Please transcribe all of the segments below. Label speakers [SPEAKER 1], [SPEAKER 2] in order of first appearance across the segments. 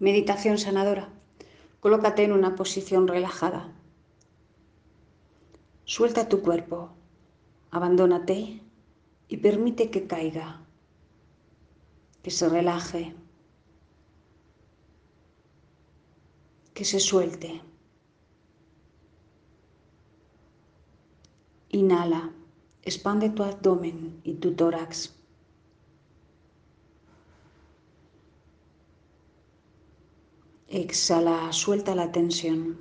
[SPEAKER 1] Meditación sanadora. Colócate en una posición relajada. Suelta tu cuerpo, abandónate y permite que caiga, que se relaje, que se suelte. Inhala, expande tu abdomen y tu tórax. Exhala, suelta la tensión.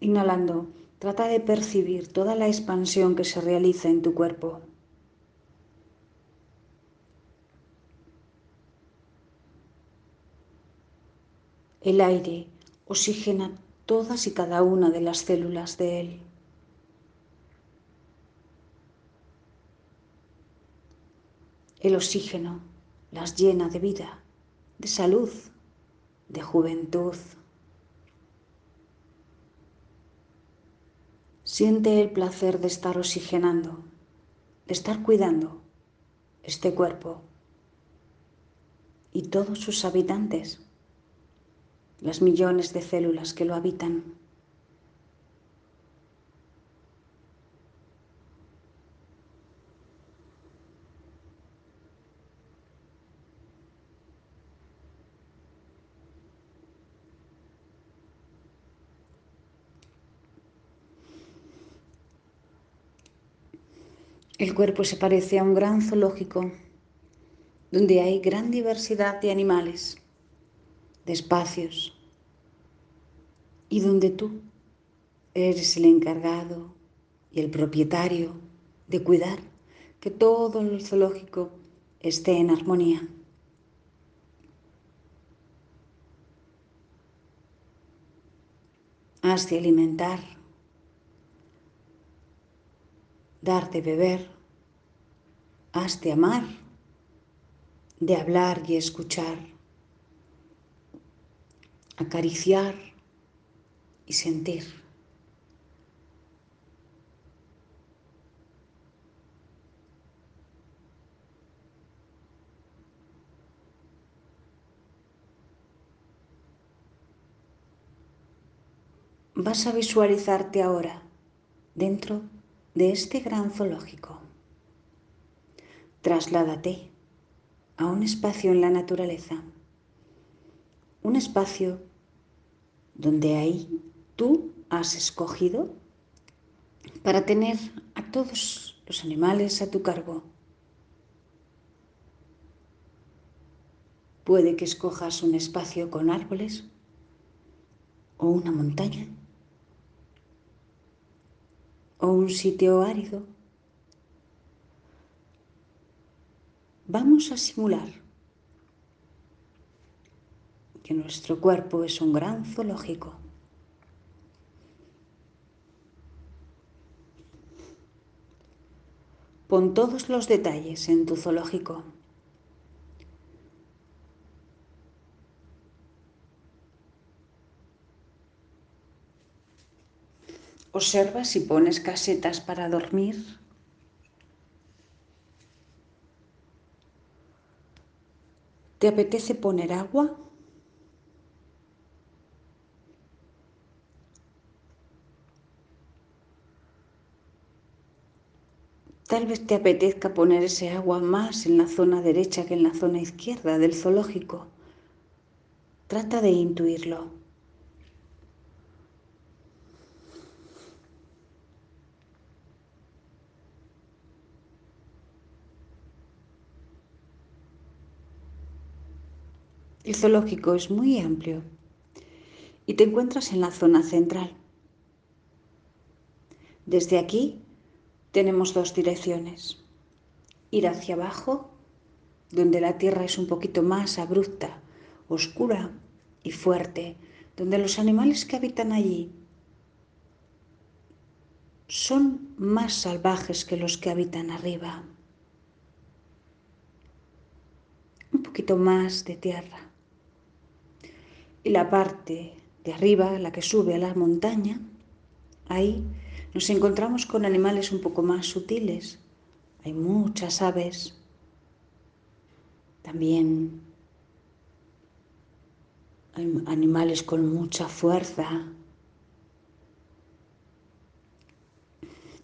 [SPEAKER 1] Inhalando, trata de percibir toda la expansión que se realiza en tu cuerpo. El aire oxigena todas y cada una de las células de él. El oxígeno las llena de vida, de salud, de juventud. Siente el placer de estar oxigenando, de estar cuidando este cuerpo y todos sus habitantes, las millones de células que lo habitan. El cuerpo se parece a un gran zoológico donde hay gran diversidad de animales, de espacios, y donde tú eres el encargado y el propietario de cuidar que todo el zoológico esté en armonía. Has de alimentar dar de beber, has de amar, de hablar y escuchar, acariciar y sentir. Vas a visualizarte ahora dentro de este gran zoológico. Trasládate a un espacio en la naturaleza, un espacio donde ahí tú has escogido para tener a todos los animales a tu cargo. Puede que escojas un espacio con árboles o una montaña o un sitio árido. Vamos a simular que nuestro cuerpo es un gran zoológico. Pon todos los detalles en tu zoológico. Observa si pones casetas para dormir. ¿Te apetece poner agua? Tal vez te apetezca poner ese agua más en la zona derecha que en la zona izquierda del zoológico. Trata de intuirlo. El zoológico es muy amplio y te encuentras en la zona central. Desde aquí tenemos dos direcciones. Ir hacia abajo, donde la tierra es un poquito más abrupta, oscura y fuerte, donde los animales que habitan allí son más salvajes que los que habitan arriba. Un poquito más de tierra y la parte de arriba, la que sube a la montaña, ahí nos encontramos con animales un poco más sutiles. Hay muchas aves, También hay animales con mucha fuerza.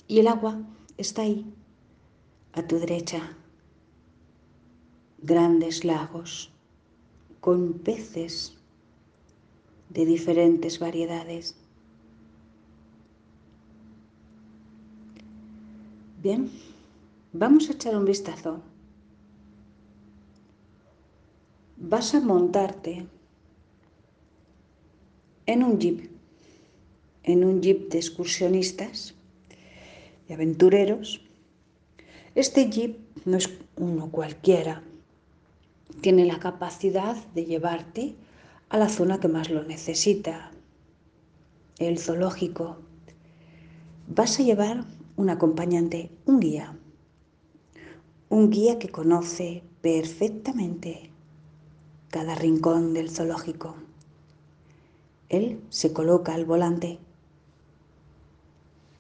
[SPEAKER 1] Y el agua está ahí, a tu derecha. Grandes lagos con peces de diferentes variedades. Bien, vamos a echar un vistazo. Vas a montarte en un jeep, en un jeep de excursionistas, de aventureros. Este jeep no es uno cualquiera, tiene la capacidad de llevarte a la zona que más lo necesita, el zoológico. Vas a llevar un acompañante, un guía, un guía que conoce perfectamente cada rincón del zoológico. Él se coloca al volante.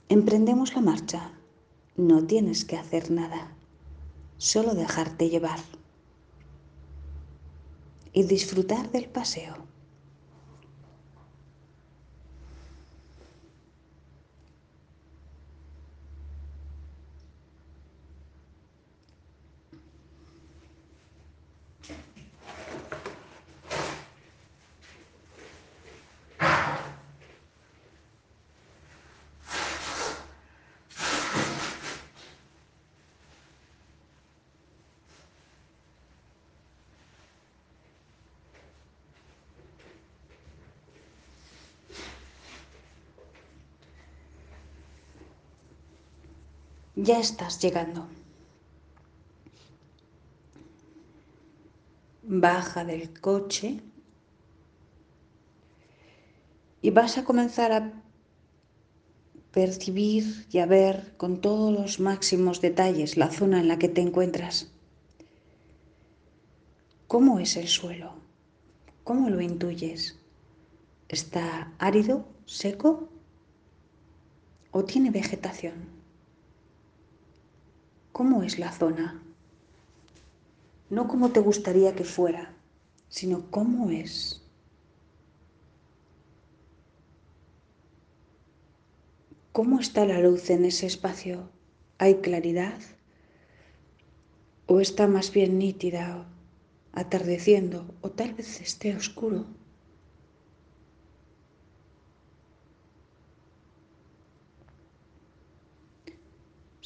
[SPEAKER 1] Emprendemos la marcha. No tienes que hacer nada, solo dejarte llevar y disfrutar del paseo. Ya estás llegando. Baja del coche y vas a comenzar a percibir y a ver con todos los máximos detalles la zona en la que te encuentras. ¿Cómo es el suelo? ¿Cómo lo intuyes? ¿Está árido, seco o tiene vegetación? Cómo es la zona. No cómo te gustaría que fuera, sino cómo es. ¿Cómo está la luz en ese espacio? ¿Hay claridad? ¿O está más bien nítida, atardeciendo? ¿O tal vez esté oscuro?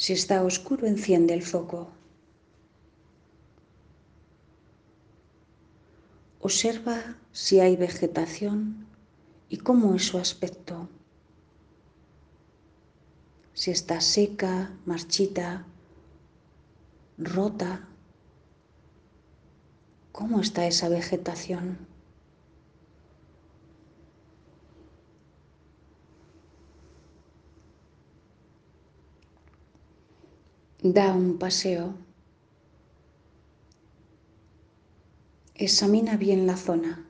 [SPEAKER 1] Si está oscuro, enciende el foco. Observa si hay vegetación y cómo es su aspecto. Si está seca, marchita, rota. ¿Cómo está esa vegetación? Da un paseo. Examina bien la zona,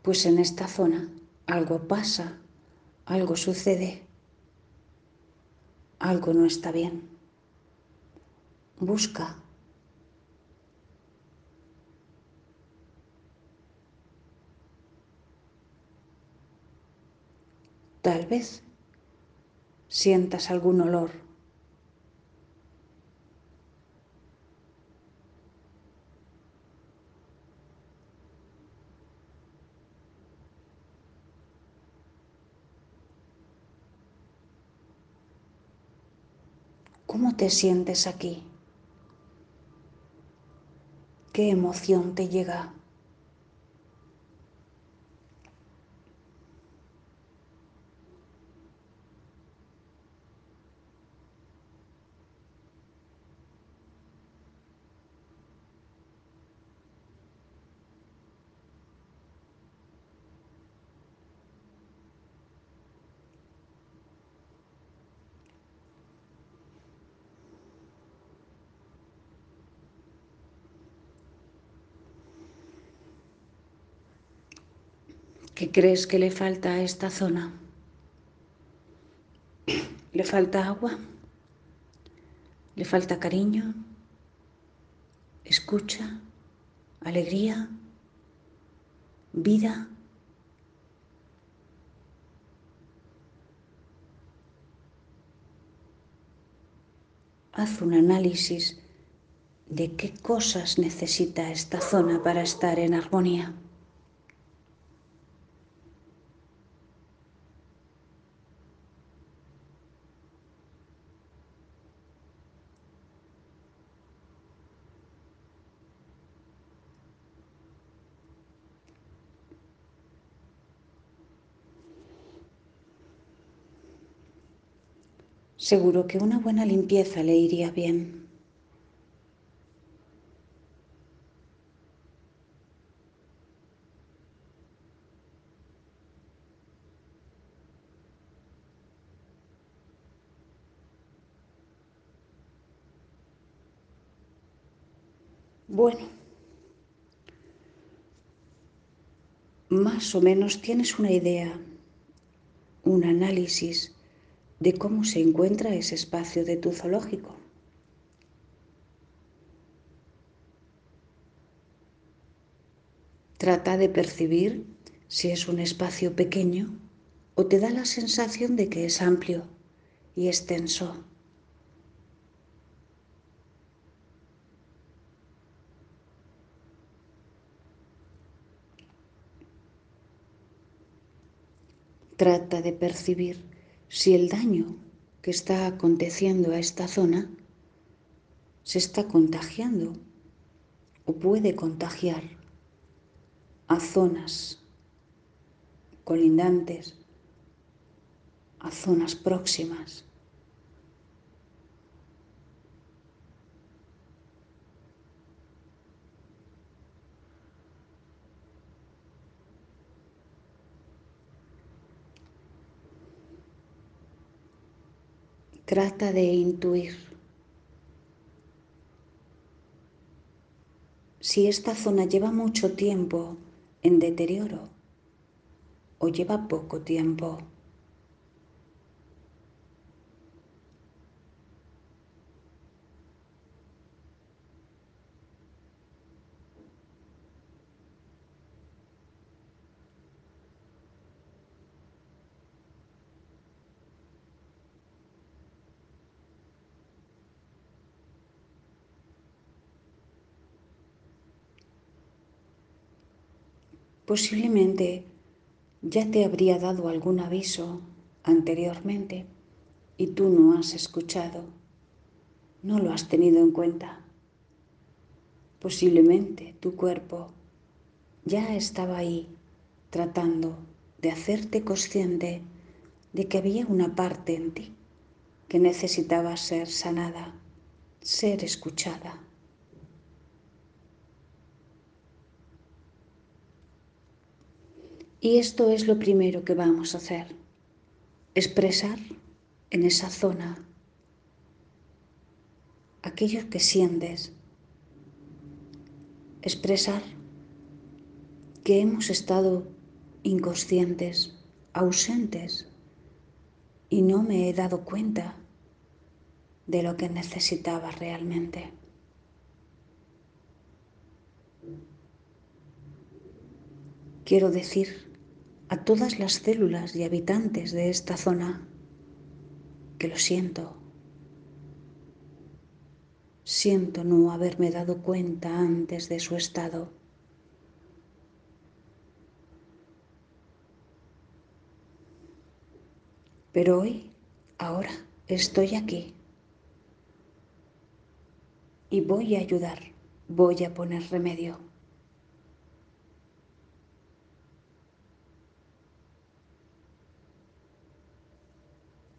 [SPEAKER 1] pues en esta zona algo pasa, algo sucede, algo no está bien. Busca. Tal vez sientas algún olor ¿Cómo te sientes aquí? ¿Qué emoción te llega? ¿Qué crees que le falta a esta zona? ¿Le falta agua? ¿Le falta cariño? escucha, alegría, vida. Haz un análisis de qué cosas necesita esta zona para estar en armonía. Seguro que una buena limpieza le iría bien. Bueno, más o menos tienes una idea, un análisis de cómo se encuentra ese espacio de tu zoológico. Trata de percibir si es un espacio pequeño o te da la sensación de que es amplio y extenso. Trata de percibir si el daño que está aconteciendo a esta zona se está contagiando o puede contagiar a zonas colindantes, a zonas próximas. Trata de intuir si esta zona lleva mucho tiempo en deterioro o lleva poco tiempo. Posiblemente ya te habría dado algún aviso anteriormente y tú no has escuchado, no lo has tenido en cuenta. Posiblemente tu cuerpo ya estaba ahí tratando de hacerte consciente de que había una parte en ti que necesitaba ser sanada, ser escuchada. Y esto es lo primero que vamos a hacer, expresar en esa zona aquello que sientes, expresar que hemos estado inconscientes, ausentes, y no me he dado cuenta de lo que necesitaba realmente. Quiero decir a todas las células y habitantes de esta zona que lo siento. Siento no haberme dado cuenta antes de su estado. Pero hoy, ahora, estoy aquí. Y voy a ayudar, voy a poner remedio.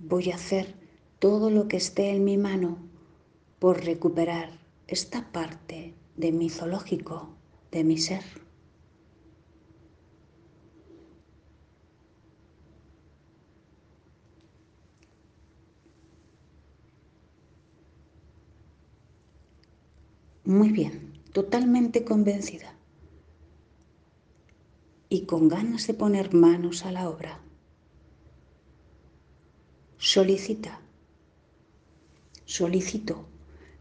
[SPEAKER 1] Voy a hacer todo lo que esté en mi mano por recuperar esta parte de mi zoológico, de mi ser. Muy bien, totalmente convencida y con ganas de poner manos a la obra solicita, solicito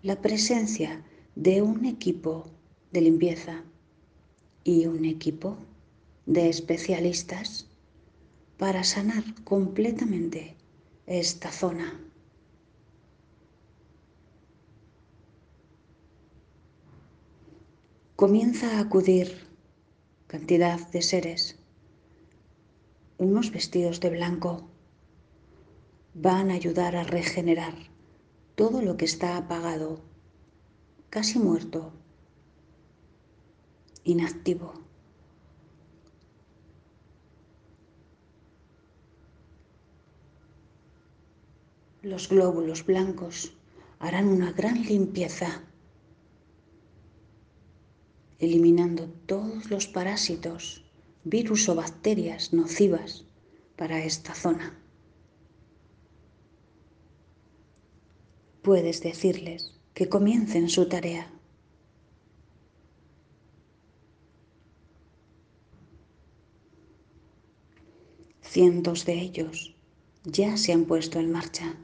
[SPEAKER 1] la presencia de un equipo de limpieza y un equipo de especialistas para sanar completamente esta zona. Comienza a acudir cantidad de seres, unos vestidos de blanco, van a ayudar a regenerar todo lo que está apagado, casi muerto, inactivo. Los glóbulos blancos harán una gran limpieza, eliminando todos los parásitos, virus o bacterias nocivas para esta zona. Puedes decirles que comiencen su tarea. Cientos de ellos ya se han puesto en marcha.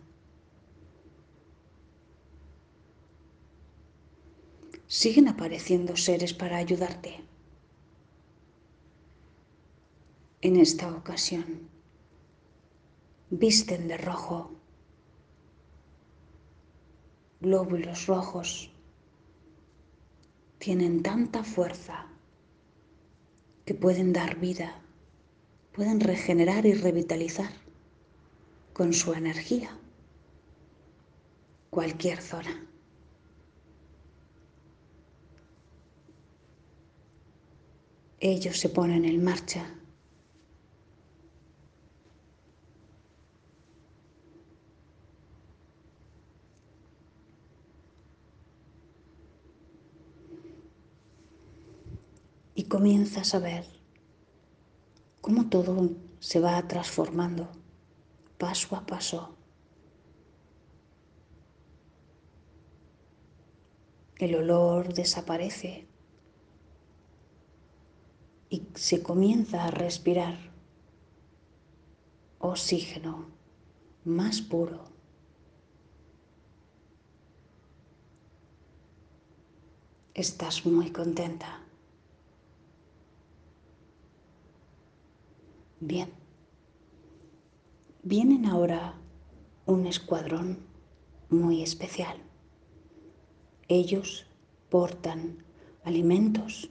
[SPEAKER 1] siguen apareciendo seres para ayudarte. En esta ocasión, visten de rojo, glóbulos rojos, tienen tanta fuerza que pueden dar vida, pueden regenerar y revitalizar con su energía cualquier zona. ellos se ponen en marcha. Y comienzas a ver cómo todo se va transformando paso a paso. El olor desaparece y se comienza a respirar oxígeno más puro. Estás muy contenta. Bien. Vienen ahora un escuadrón muy especial. Ellos portan alimentos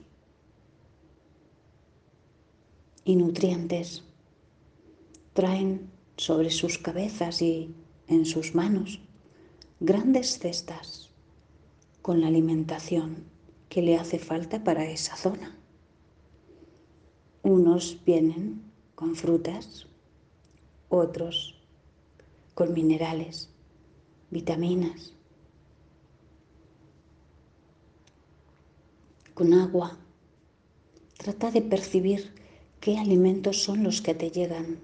[SPEAKER 1] y nutrientes. Traen sobre sus cabezas y en sus manos grandes cestas con la alimentación que le hace falta para esa zona. Unos vienen con frutas, otros con minerales, vitaminas, con agua. Trata de percibir ¿Qué alimentos son los que te llegan?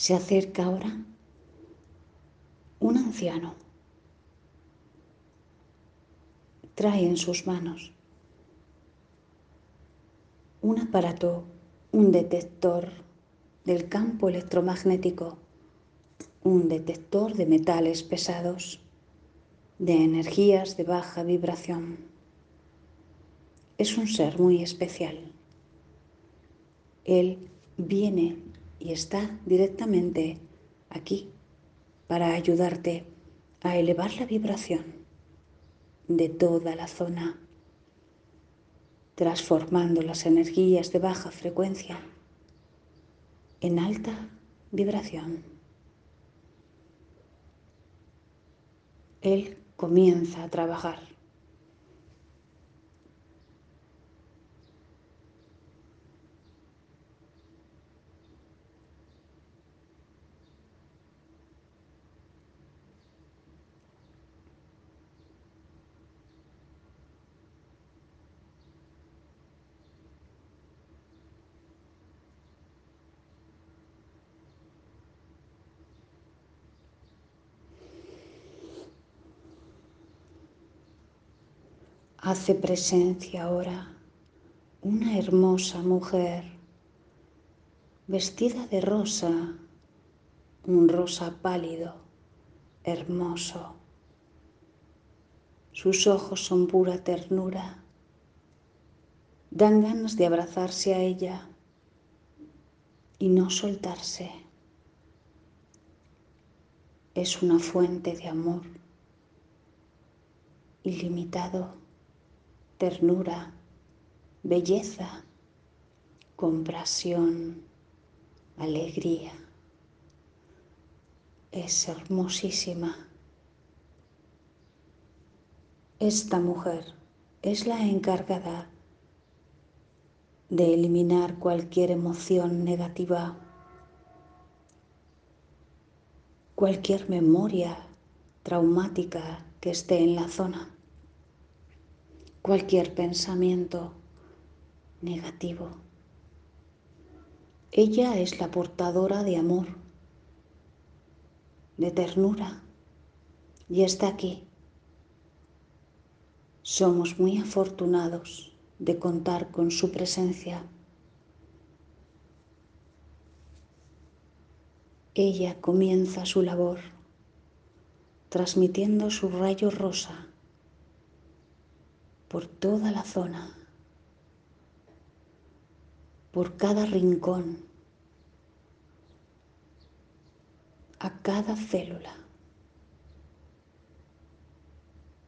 [SPEAKER 1] Se acerca ahora un anciano. Trae en sus manos un aparato, un detector del campo electromagnético, un detector de metales pesados, de energías de baja vibración. Es un ser muy especial. Él viene y está directamente aquí para ayudarte a elevar la vibración de toda la zona, transformando las energías de baja frecuencia en alta vibración. Él comienza a trabajar. Hace presencia ahora una hermosa mujer vestida de rosa, un rosa pálido, hermoso. Sus ojos son pura ternura. Dan ganas de abrazarse a ella y no soltarse. Es una fuente de amor ilimitado, ternura, belleza, compasión, alegría. Es hermosísima. Esta mujer es la encargada de eliminar cualquier emoción negativa, cualquier memoria traumática que esté en la zona, cualquier pensamiento negativo. Ella es la portadora de amor, de ternura, y está aquí. Somos muy afortunados de contar con su presencia. Ella comienza su labor transmitiendo su rayo rosa por toda la zona, por cada rincón, a cada célula,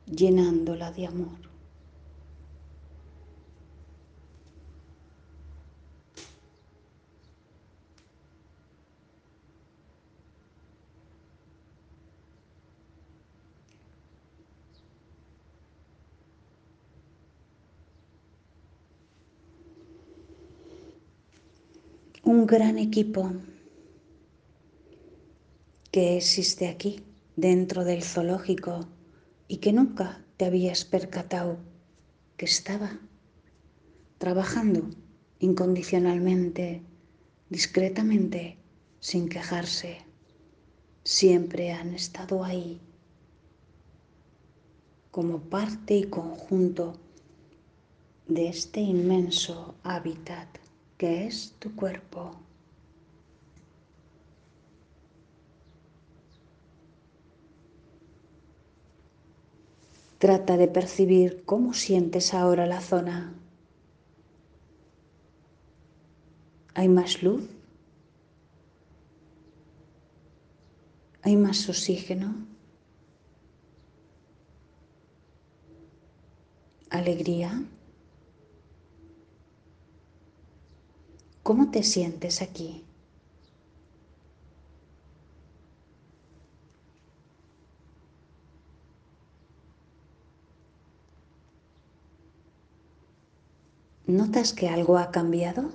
[SPEAKER 1] llenándola de amor. Un gran equipo que existe aquí, dentro del zoológico, y que nunca te habías percatado que estaba trabajando incondicionalmente, discretamente, sin quejarse. Siempre han estado ahí como parte y conjunto de este inmenso hábitat que es tu cuerpo. Trata de percibir cómo sientes ahora la zona. ¿Hay más luz? ¿Hay más oxígeno? ¿Alegría? ¿Cómo te sientes aquí? ¿Notas que algo ha cambiado?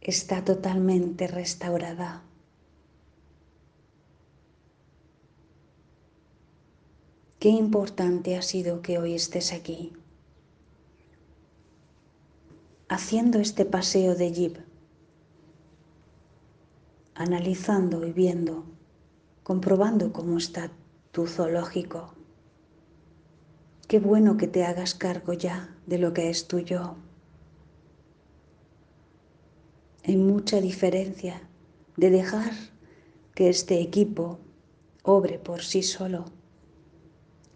[SPEAKER 1] Está totalmente restaurada. Qué importante ha sido que hoy estés aquí, haciendo este paseo de jeep, analizando y viendo, comprobando cómo está tu zoológico. Qué bueno que te hagas cargo ya de lo que es tuyo. Hay mucha diferencia de dejar que este equipo obre por sí solo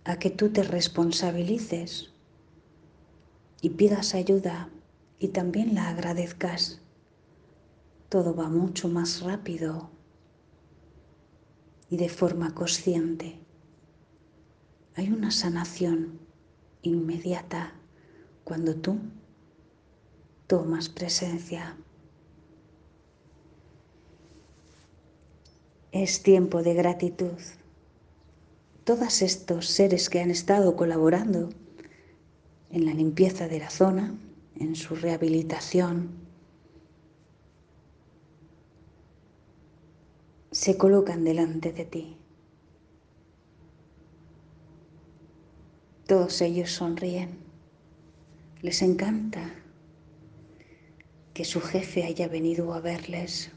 [SPEAKER 1] a que tú te responsabilices y pidas ayuda y también la agradezcas. Todo va mucho más rápido y de forma consciente. Hay una sanación inmediata cuando tú tomas presencia. Es tiempo de gratitud todos estos seres que han estado colaborando en la limpieza de la zona, en su rehabilitación, se colocan delante de ti. Todos ellos sonríen, les encanta que su jefe haya venido a verles.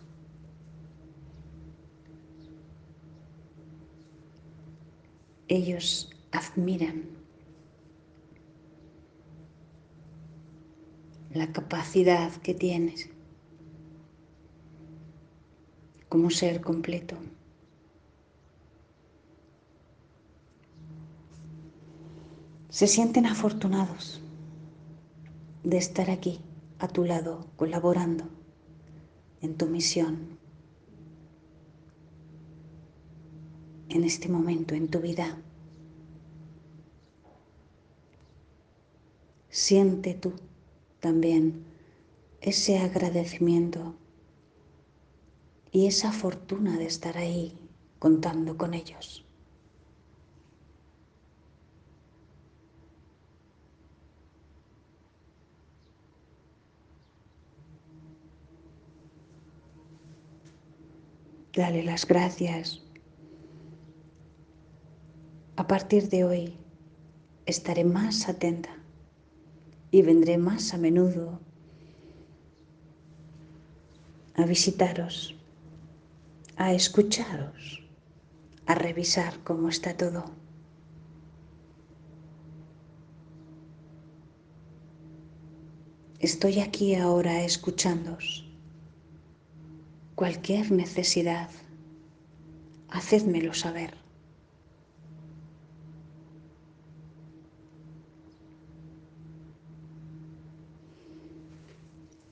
[SPEAKER 1] Ellos admiran la capacidad que tienes como ser completo. Se sienten afortunados de estar aquí a tu lado, colaborando en tu misión, en este momento, en tu vida. Siente tú también ese agradecimiento y esa fortuna de estar ahí contando con ellos. Dale las gracias. A partir de hoy estaré más atenta y vendré más a menudo a visitaros, a escucharos, a revisar cómo está todo. Estoy aquí ahora escuchándoos cualquier necesidad, hacedmelo saber.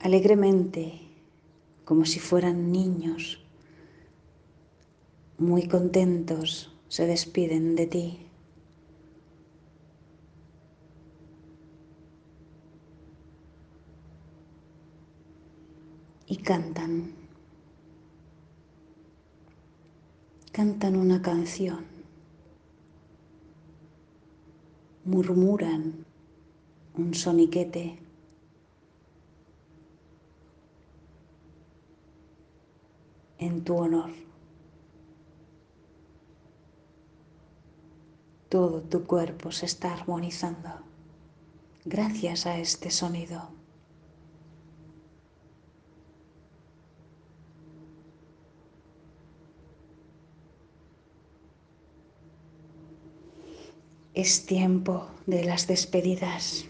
[SPEAKER 1] Alegremente, como si fueran niños, muy contentos, se despiden de ti. Y cantan. cantan una canción, murmuran un soniquete. En tu honor. Todo tu cuerpo se está armonizando gracias a este sonido. Es tiempo de las despedidas.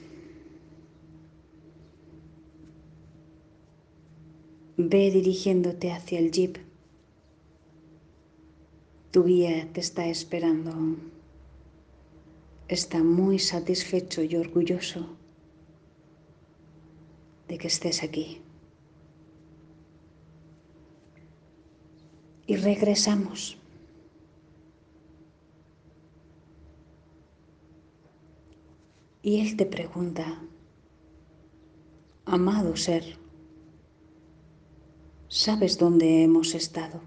[SPEAKER 1] Ve dirigiéndote hacia el jeep. Tu guía te está esperando. Está muy satisfecho y orgulloso de que estés aquí. Y regresamos. Y Él te pregunta, amado ser, ¿sabes dónde hemos estado?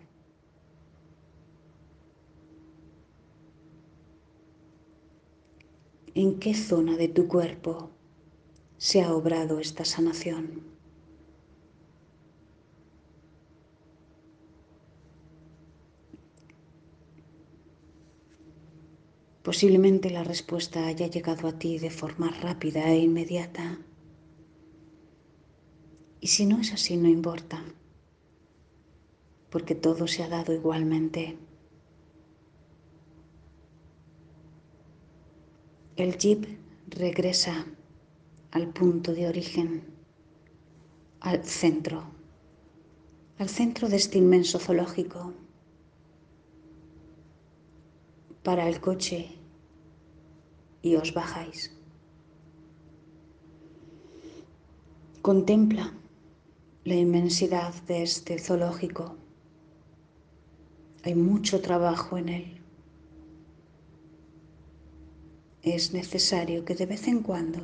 [SPEAKER 1] ¿En qué zona de tu cuerpo se ha obrado esta sanación? Posiblemente la respuesta haya llegado a ti de forma rápida e inmediata. Y si no es así, no importa, porque todo se ha dado igualmente. El jeep regresa al punto de origen, al centro, al centro de este inmenso zoológico para el coche y os bajáis. Contempla la inmensidad de este zoológico. Hay mucho trabajo en él. Es necesario que de vez en cuando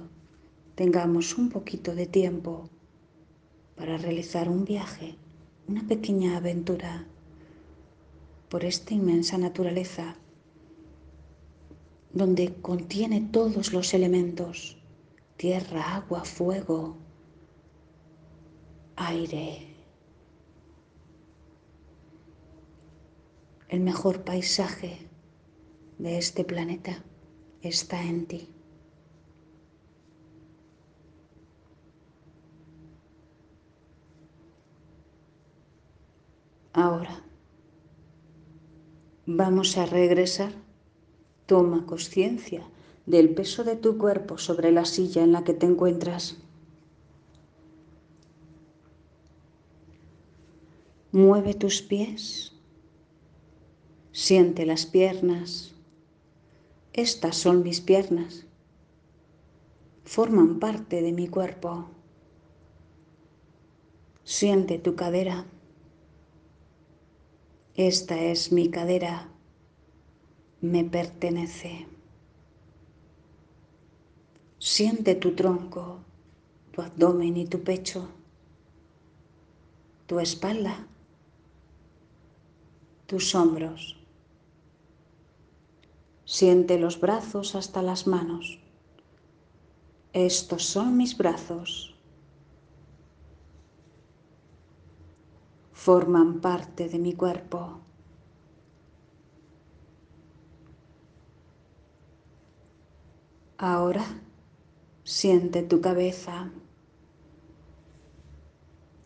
[SPEAKER 1] tengamos un poquito de tiempo para realizar un viaje, una pequeña aventura por esta inmensa naturaleza donde contiene todos los elementos, tierra, agua, fuego, aire. El mejor paisaje de este planeta está en ti. Ahora vamos a regresar. Toma conciencia del peso de tu cuerpo sobre la silla en la que te encuentras. Mueve tus pies. Siente las piernas. Estas son mis piernas. Forman parte de mi cuerpo. Siente tu cadera. Esta es mi cadera. Me pertenece. Siente tu tronco, tu abdomen y tu pecho, tu espalda, tus hombros. Siente los brazos hasta las manos. Estos son mis brazos. Forman parte de mi cuerpo. Ahora siente tu cabeza.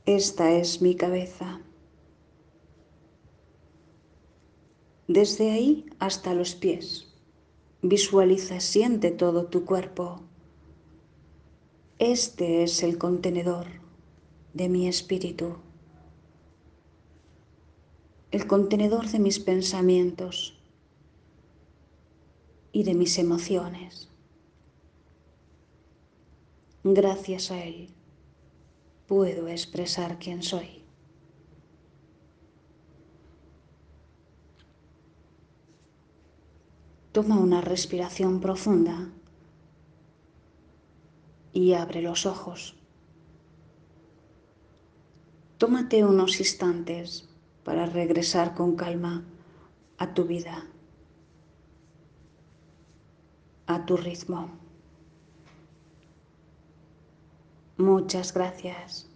[SPEAKER 1] Esta es mi cabeza. Desde ahí hasta los pies. Visualiza, siente todo tu cuerpo. Este es el contenedor de mi espíritu, el contenedor de mis pensamientos y de mis emociones. Gracias a él puedo expresar quién soy. Toma una respiración profunda y abre los ojos. Tómate unos instantes para regresar con calma a tu vida, a tu ritmo. Muchas gracias.